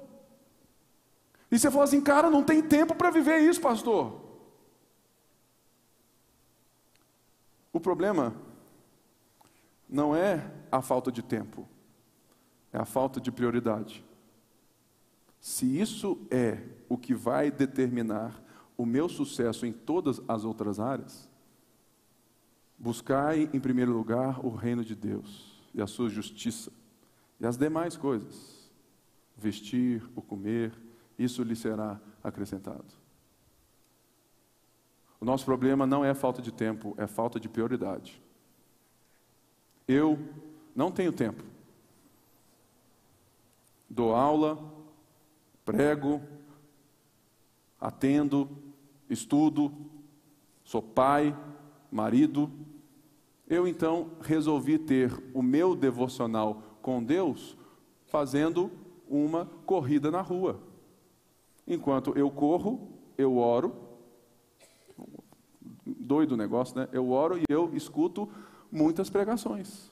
E você fala assim, cara, não tem tempo para viver isso, pastor. O problema não é a falta de tempo é a falta de prioridade. Se isso é o que vai determinar o meu sucesso em todas as outras áreas, buscai em primeiro lugar o reino de Deus e a sua justiça e as demais coisas, vestir, o comer, isso lhe será acrescentado. O nosso problema não é falta de tempo, é falta de prioridade. Eu não tenho tempo dou aula, prego, atendo, estudo, sou pai, marido. Eu então resolvi ter o meu devocional com Deus fazendo uma corrida na rua. Enquanto eu corro, eu oro. Doido o negócio, né? Eu oro e eu escuto muitas pregações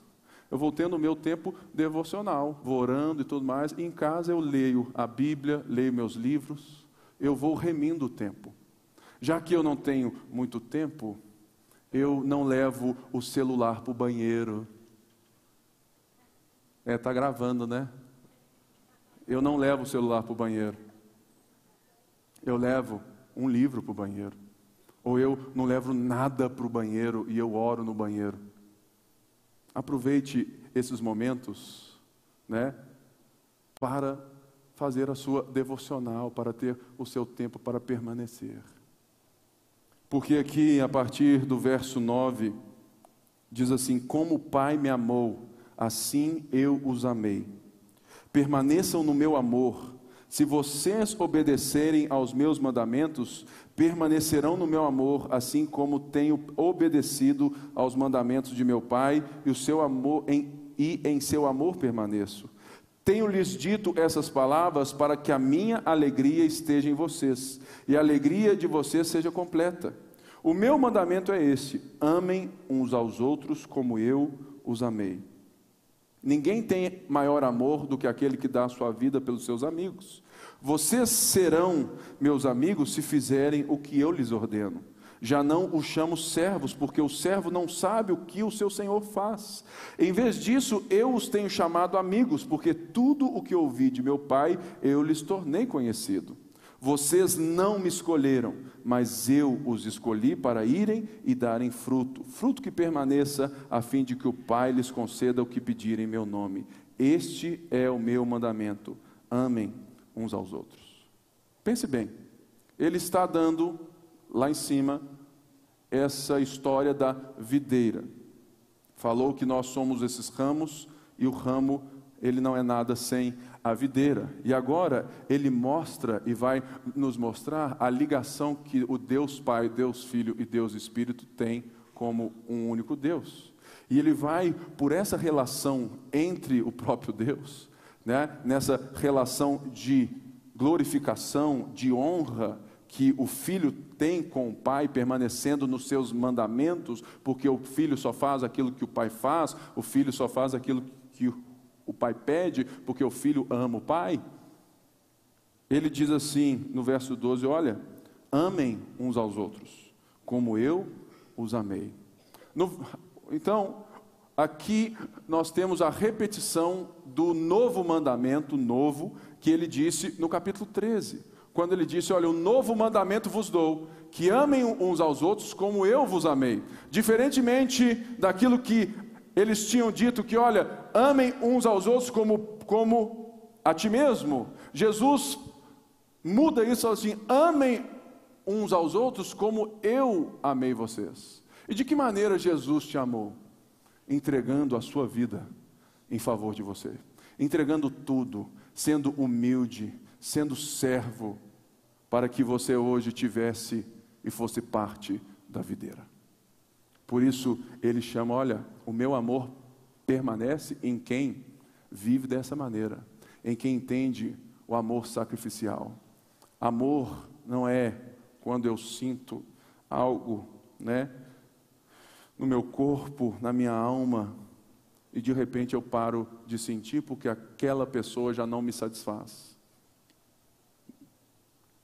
eu vou tendo o meu tempo devocional, vou orando e tudo mais. Em casa eu leio a Bíblia, leio meus livros, eu vou remindo o tempo. Já que eu não tenho muito tempo, eu não levo o celular para o banheiro. É, está gravando, né? Eu não levo o celular para o banheiro. Eu levo um livro para o banheiro. Ou eu não levo nada para o banheiro e eu oro no banheiro. Aproveite esses momentos, né, para fazer a sua devocional, para ter o seu tempo para permanecer. Porque aqui, a partir do verso 9, diz assim: Como o Pai me amou, assim eu os amei. Permaneçam no meu amor. Se vocês obedecerem aos meus mandamentos, permanecerão no meu amor, assim como tenho obedecido aos mandamentos de meu Pai, e o seu amor em, e em seu amor permaneço. Tenho-lhes dito essas palavras para que a minha alegria esteja em vocês e a alegria de vocês seja completa. O meu mandamento é esse: amem uns aos outros como eu os amei. Ninguém tem maior amor do que aquele que dá a sua vida pelos seus amigos. Vocês serão meus amigos se fizerem o que eu lhes ordeno. Já não os chamo servos, porque o servo não sabe o que o seu senhor faz. Em vez disso, eu os tenho chamado amigos, porque tudo o que ouvi de meu pai eu lhes tornei conhecido. Vocês não me escolheram, mas eu os escolhi para irem e darem fruto, fruto que permaneça, a fim de que o Pai lhes conceda o que pedirem em meu nome. Este é o meu mandamento: amem uns aos outros. Pense bem, ele está dando lá em cima essa história da videira. Falou que nós somos esses ramos e o ramo ele não é nada sem a videira. E agora ele mostra e vai nos mostrar a ligação que o Deus Pai, Deus Filho e Deus Espírito têm como um único Deus. E ele vai por essa relação entre o próprio Deus, né, nessa relação de glorificação, de honra que o filho tem com o pai, permanecendo nos seus mandamentos, porque o filho só faz aquilo que o pai faz, o filho só faz aquilo que o pai pede, porque o filho ama o pai. Ele diz assim no verso 12: Olha, amem uns aos outros, como eu os amei. No, então, aqui nós temos a repetição do novo mandamento, novo, que ele disse no capítulo 13, quando ele disse: Olha, um novo mandamento vos dou, que amem uns aos outros como eu vos amei. Diferentemente daquilo que eles tinham dito, que, olha, amem uns aos outros como, como a ti mesmo, Jesus muda isso assim: amem uns aos outros como eu amei vocês. E de que maneira Jesus te amou? Entregando a sua vida em favor de você, entregando tudo, sendo humilde, sendo servo, para que você hoje tivesse e fosse parte da videira. Por isso ele chama: olha, o meu amor permanece em quem vive dessa maneira, em quem entende o amor sacrificial. Amor não é quando eu sinto algo, né, no meu corpo, na minha alma, e de repente eu paro de sentir porque aquela pessoa já não me satisfaz.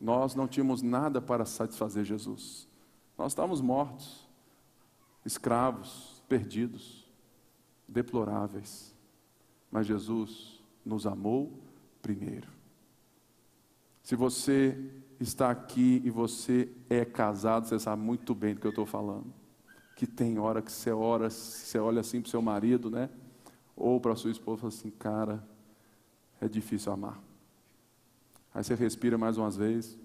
Nós não tínhamos nada para satisfazer Jesus. Nós estávamos mortos, escravos, perdidos, deploráveis. Mas Jesus nos amou primeiro. Se você está aqui e você é casado, você sabe muito bem do que eu estou falando que tem hora que você ora, você olha assim para o seu marido, né? Ou para a sua esposa e fala assim, cara, é difícil amar. Aí você respira mais umas vezes,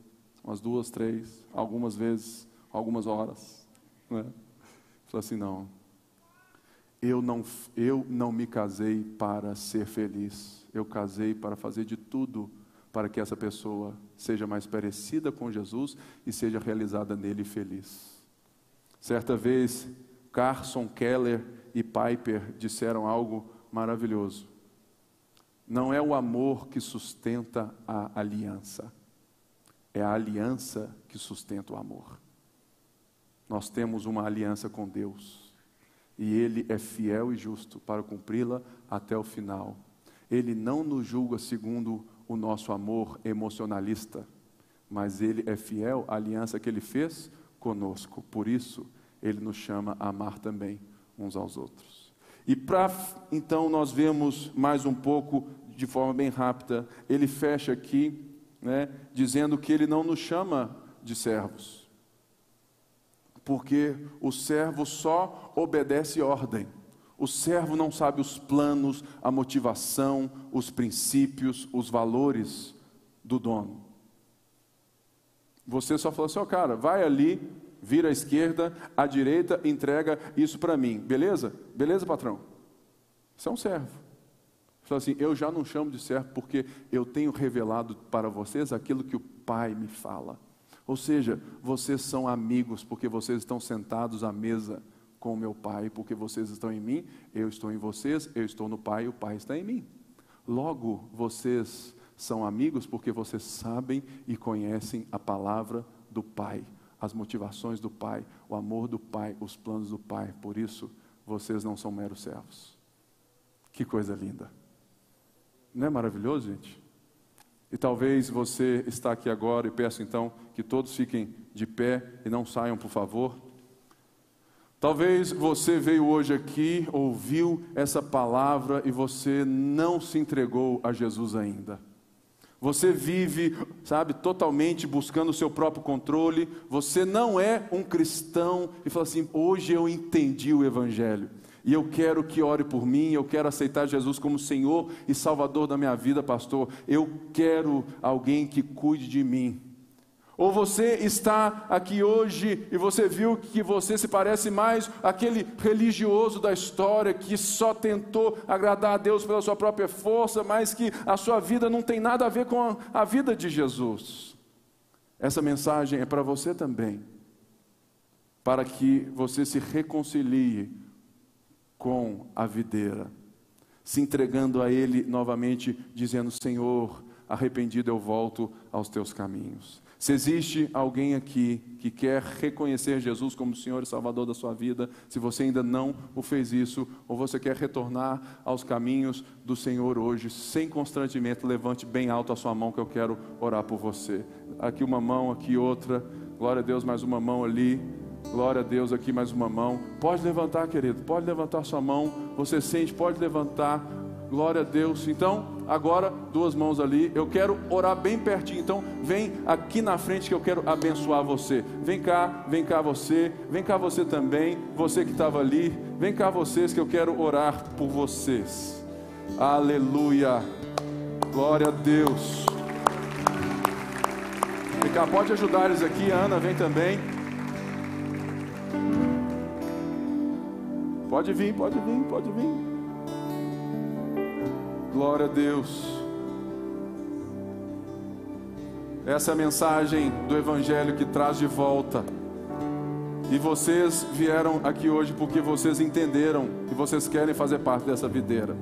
umas duas, três, algumas vezes, algumas horas. Né? Fala assim, não. Eu não, eu não me casei para ser feliz. Eu casei para fazer de tudo para que essa pessoa seja mais parecida com Jesus e seja realizada nele feliz. Certa vez, Carson Keller e Piper disseram algo maravilhoso. Não é o amor que sustenta a aliança, é a aliança que sustenta o amor. Nós temos uma aliança com Deus e Ele é fiel e justo para cumpri-la até o final. Ele não nos julga segundo o nosso amor emocionalista, mas Ele é fiel à aliança que Ele fez conosco. Por isso, ele nos chama a amar também uns aos outros. E para então nós vemos mais um pouco, de forma bem rápida, ele fecha aqui, né, dizendo que ele não nos chama de servos, porque o servo só obedece ordem. O servo não sabe os planos, a motivação, os princípios, os valores do dono. Você só falou assim, ó oh, cara, vai ali, vira à esquerda, à direita, entrega isso para mim. Beleza? Beleza, patrão? Isso é um servo. Fala assim, eu já não chamo de servo porque eu tenho revelado para vocês aquilo que o Pai me fala. Ou seja, vocês são amigos porque vocês estão sentados à mesa com meu Pai, porque vocês estão em mim, eu estou em vocês, eu estou no Pai, o Pai está em mim. Logo, vocês são amigos porque vocês sabem e conhecem a palavra do Pai, as motivações do Pai, o amor do Pai, os planos do Pai. Por isso, vocês não são meros servos. Que coisa linda. Não é maravilhoso, gente? E talvez você está aqui agora e peço então que todos fiquem de pé e não saiam, por favor. Talvez você veio hoje aqui, ouviu essa palavra e você não se entregou a Jesus ainda. Você vive, sabe, totalmente buscando o seu próprio controle. Você não é um cristão e fala assim: hoje eu entendi o Evangelho. E eu quero que ore por mim, eu quero aceitar Jesus como Senhor e Salvador da minha vida, pastor. Eu quero alguém que cuide de mim. Ou você está aqui hoje e você viu que você se parece mais aquele religioso da história que só tentou agradar a Deus pela sua própria força, mas que a sua vida não tem nada a ver com a, vida de Jesus. Essa mensagem é para você também, para que você se reconcilie com a videira, se entregando a Ele novamente, dizendo: Senhor, arrependido eu volto aos teus caminhos. Se existe alguém aqui que quer reconhecer Jesus como Senhor e Salvador da sua vida, se você ainda não o fez isso, ou você quer retornar aos caminhos do Senhor hoje, sem constrangimento, levante bem alto a sua mão que eu quero orar por você. Aqui uma mão, aqui outra. Glória a Deus, mais uma mão ali. Glória a Deus, aqui mais uma mão. Pode levantar, querido, pode levantar sua mão. Você sente, pode levantar. Glória a Deus. Então, agora, duas mãos ali. Eu quero orar bem pertinho. Então, vem aqui na frente que eu quero abençoar você. Vem cá, vem cá você. Vem cá você também. Você que estava ali. Vem cá vocês que eu quero orar por vocês. Aleluia. Glória a Deus. Vem cá, pode ajudar eles aqui. Ana vem também. Pode vir, pode vir, pode vir. Glória a Deus. Essa é a mensagem do Evangelho que traz de volta. E vocês vieram aqui hoje porque vocês entenderam e vocês querem fazer parte dessa videira.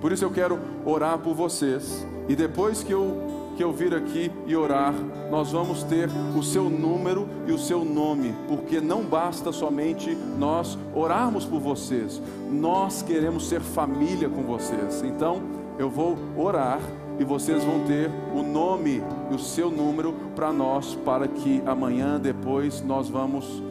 Por isso eu quero orar por vocês. E depois que eu, que eu vir aqui e orar, nós vamos ter o seu número e o seu nome, porque não basta somente nós orarmos por vocês, nós queremos ser família com vocês. Então, eu vou orar e vocês vão ter o nome e o seu número para nós, para que amanhã, depois, nós vamos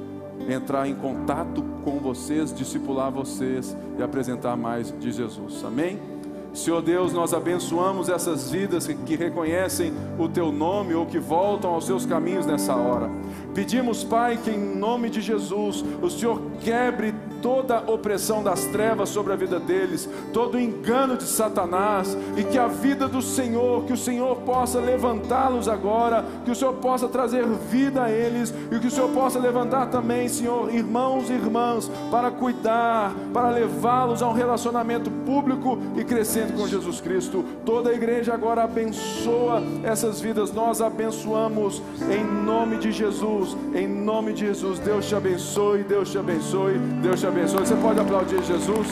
entrar em contato com vocês, discipular vocês e apresentar mais de Jesus. Amém? Senhor Deus, nós abençoamos essas vidas que reconhecem o Teu nome ou que voltam aos seus caminhos nessa hora. Pedimos, Pai, que em nome de Jesus o Senhor quebre toda opressão das trevas sobre a vida deles, todo engano de Satanás, e que a vida do Senhor, que o Senhor possa levantá-los agora, que o Senhor possa trazer vida a eles, e que o Senhor possa levantar também, Senhor, irmãos e irmãs, para cuidar, para levá-los a um relacionamento público e crescente com Jesus Cristo. Toda a igreja agora abençoa essas vidas, nós abençoamos em nome de Jesus, em nome de Jesus. Deus te abençoe, Deus te abençoe, Deus te abençoe. Você pode aplaudir Jesus?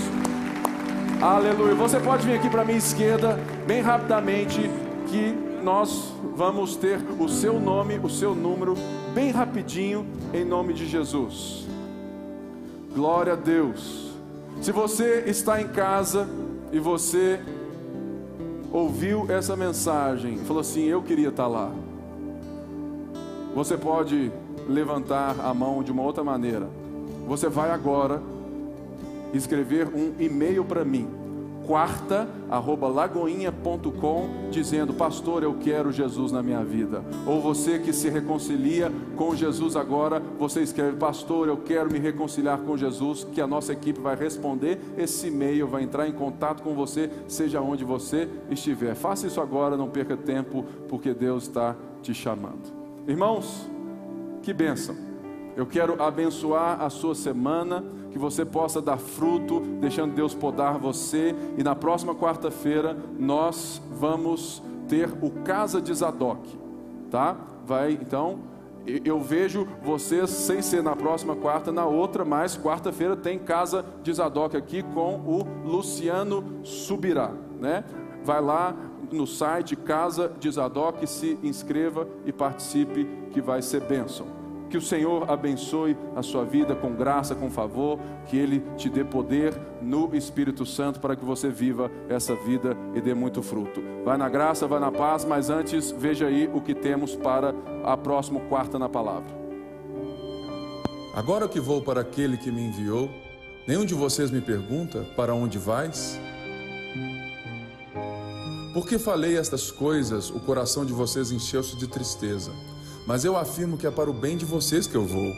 Aleluia. Você pode vir aqui para minha esquerda, bem rapidamente, que nós vamos ter o seu nome, o seu número, bem rapidinho, em nome de Jesus. Glória a Deus. Se você está em casa e você ouviu essa mensagem falou assim: Eu queria estar lá. Você pode levantar a mão de uma outra maneira. Você vai agora escrever um e-mail para mim, quarta@lagoinha.com, dizendo: "Pastor, eu quero Jesus na minha vida". Ou você que se reconcilia com Jesus agora, você escreve: "Pastor, eu quero me reconciliar com Jesus", que a nossa equipe vai responder esse e-mail, vai entrar em contato com você, seja onde você estiver. Faça isso agora, não perca tempo, porque Deus está te chamando. Irmãos, que bênção. Eu quero abençoar a sua semana, que você possa dar fruto, deixando Deus podar você. E na próxima quarta-feira nós vamos ter o Casa de Zadok, tá? Vai, então, eu vejo vocês sem ser na próxima quarta, na outra, mas quarta-feira tem Casa de Zadok aqui com o Luciano Subirá, né? Vai lá no site Casa de Zadok, se inscreva e participe, que vai ser bênção. Que o Senhor abençoe a sua vida com graça, com favor, que Ele te dê poder no Espírito Santo para que você viva essa vida e dê muito fruto. Vai na graça, vai na paz, mas antes veja aí o que temos para a próxima quarta na palavra. Agora que vou para aquele que me enviou, nenhum de vocês me pergunta: para onde vais? Porque falei estas coisas, o coração de vocês encheu-se de tristeza. Mas eu afirmo que é para o bem de vocês que eu vou.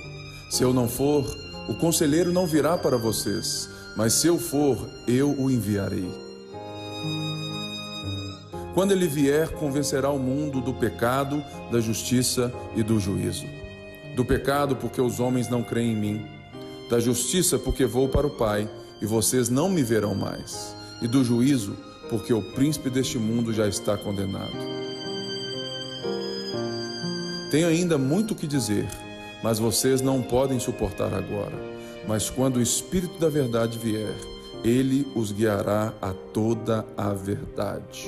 Se eu não for, o conselheiro não virá para vocês, mas se eu for, eu o enviarei. Quando ele vier, convencerá o mundo do pecado, da justiça e do juízo. Do pecado, porque os homens não creem em mim. Da justiça, porque vou para o Pai e vocês não me verão mais. E do juízo, porque o príncipe deste mundo já está condenado. Tenho ainda muito o que dizer, mas vocês não podem suportar agora. Mas quando o Espírito da Verdade vier, ele os guiará a toda a verdade.